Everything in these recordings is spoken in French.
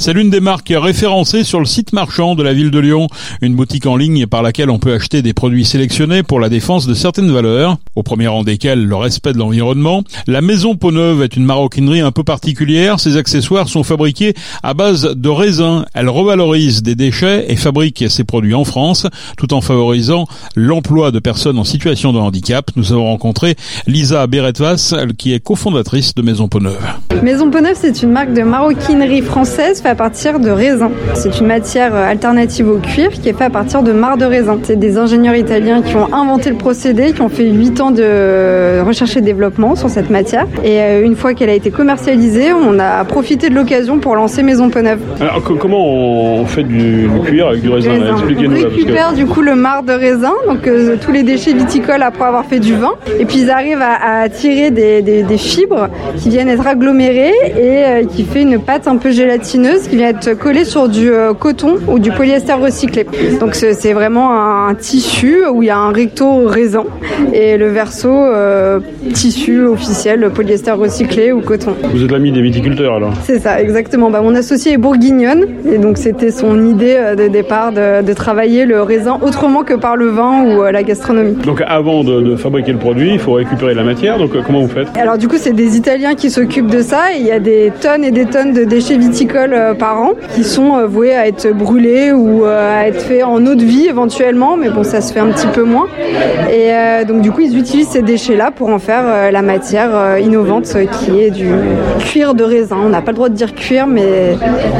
C'est l'une des marques référencées sur le site marchand de la ville de Lyon, une boutique en ligne par laquelle on peut acheter des produits sélectionnés pour la défense de certaines valeurs, au premier rang desquelles le respect de l'environnement. La Maison Peau-Neuve est une maroquinerie un peu particulière, ses accessoires sont fabriqués à base de raisin. Elle revalorise des déchets et fabrique ses produits en France, tout en favorisant l'emploi de personnes en situation de handicap. Nous avons rencontré Lisa Beretvas, qui est cofondatrice de Maison Peau-Neuve. Maison Peau-Neuve, c'est une marque de maroquinerie française à partir de raisin. C'est une matière alternative au cuir qui est faite à partir de marc de raisin. C'est des ingénieurs italiens qui ont inventé le procédé, qui ont fait 8 ans de recherche et développement sur cette matière. Et euh, une fois qu'elle a été commercialisée, on a profité de l'occasion pour lancer Maison Peneuve. Alors comment on fait du, cuir avec du raisin, On récupère du coup le marc de raisin, donc euh, tous les déchets viticoles après avoir fait du vin. Et puis ils arrivent à, tirer des, des, fibres qui viennent être agglomérées et euh, qui fait une pâte un peu gélatineuse qui vient être collée sur du euh, coton ou du polyester recyclé. Donc c'est vraiment un, tissu où il y a un recto raisin et le verso euh, tissu officiel polyester recyclé ou coton. Vous êtes l'ami des viticulteurs alors C'est ça, exactement. Bah, mon associé est bourguignonne et donc c'était son idée euh, de départ de, travailler le raisin autrement que par le vin ou la gastronomie. Donc avant de, fabriquer le produit, il faut récupérer la matière. Donc comment vous faites? Alors du coup c'est des Italiens qui s'occupent de ça et il y a des tonnes et des tonnes de déchets viticoles par an qui sont euh, voués à être brûlés ou euh, à être faits en eau de vie éventuellement, mais bon, ça se fait un petit peu moins. Et donc du coup, ils utilisent ces déchets-là pour en faire la matière innovante qui est du cuir de raisin. On n'a pas le droit de dire cuir, mais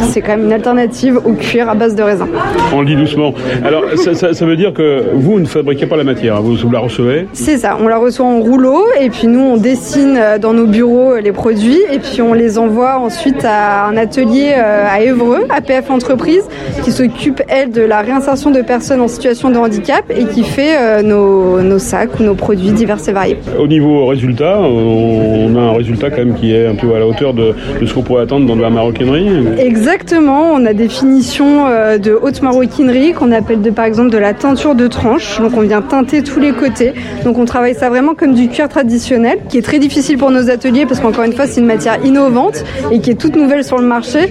c'est quand même une alternative au cuir à base de raisin. On le dit doucement. Alors, ça, veut dire que vous ne fabriquez pas la matière, hein. vous, vous la recevez C'est ça, on la reçoit en rouleau et puis nous, on dessine dans nos bureaux les produits et puis on les envoie ensuite à un atelier euh, à Évreux, APF Entreprise, qui s'occupe, elle, de la réinsertion de personnes en situation de handicap et qui fait euh, nos, nos sacs ou nos produits divers et variés. Au niveau résultat, on a un résultat quand même qui est un peu à la hauteur de, ce qu'on pourrait attendre dans de la maroquinerie Exactement, on a des finitions euh, de haute maroquinerie qu'on appelle de, par exemple de la teinture de tranche. Donc on vient teinter tous les côtés. Donc on travaille ça vraiment comme du cuir traditionnel, qui est très difficile pour nos ateliers parce qu'encore une fois c'est une matière innovante et qui est toute nouvelle sur le marché.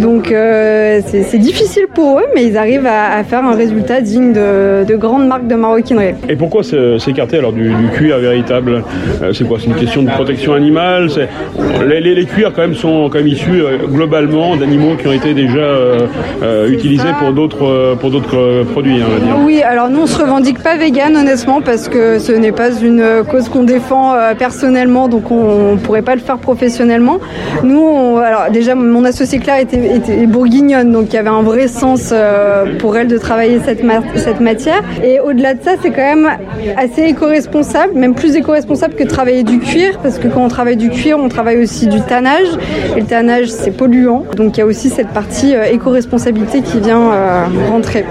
Donc euh, c'est difficile pour eux, mais ils arrivent à, faire un résultat digne de, grandes marques de maroquinerie. Et pourquoi s'écarter alors du, cuir véritable euh, C'est quoi C'est une question de protection animale les, les, cuirs quand même sont quand même issus euh, globalement d'animaux qui ont été déjà utilisés pour d'autres pour d'autres produits. Hein, on va dire. Oui, alors nous on se revendique pas vegan honnêtement parce que ce n'est pas une cause qu'on défend personnellement, donc on, ne pourrait pas le faire professionnellement. Nous, alors déjà mon associé Claire était, bourguignonne, donc il y avait un vrai sens euh, pour elle de travailler cette, cette matière. Et au-delà de ça, c'est quand même assez éco-responsable, même plus éco-responsable que de travailler du cuir, parce que quand on travaille du cuir, on travaille aussi du tannage. Et le tannage, c'est polluant. Donc il y a aussi cette partie euh, éco-responsabilité qui vient euh, rentrer.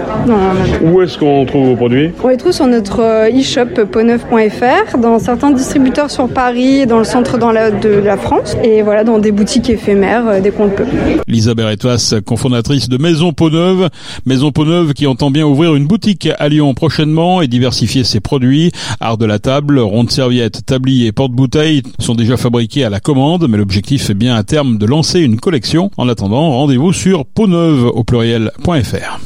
Où est-ce qu'on trouve vos produits? On les trouve sur notre e-shop poneuf.fr, dans certains distributeurs sur Paris, dans le centre dans la, de la France, et voilà, dans des boutiques éphémères dès qu'on le peut. Lisa Beretois, cofondatrice de Maison Peau-Neuve. Maison Peau-Neuve qui entend bien ouvrir une boutique à Lyon prochainement et diversifier ses produits. Art de la table, ronde serviette, tablier et porte-bouteilles sont déjà fabriqués à la commande, mais l'objectif est bien à terme de lancer une collection. En attendant, rendez-vous sur peauneuve au pluriel.fr.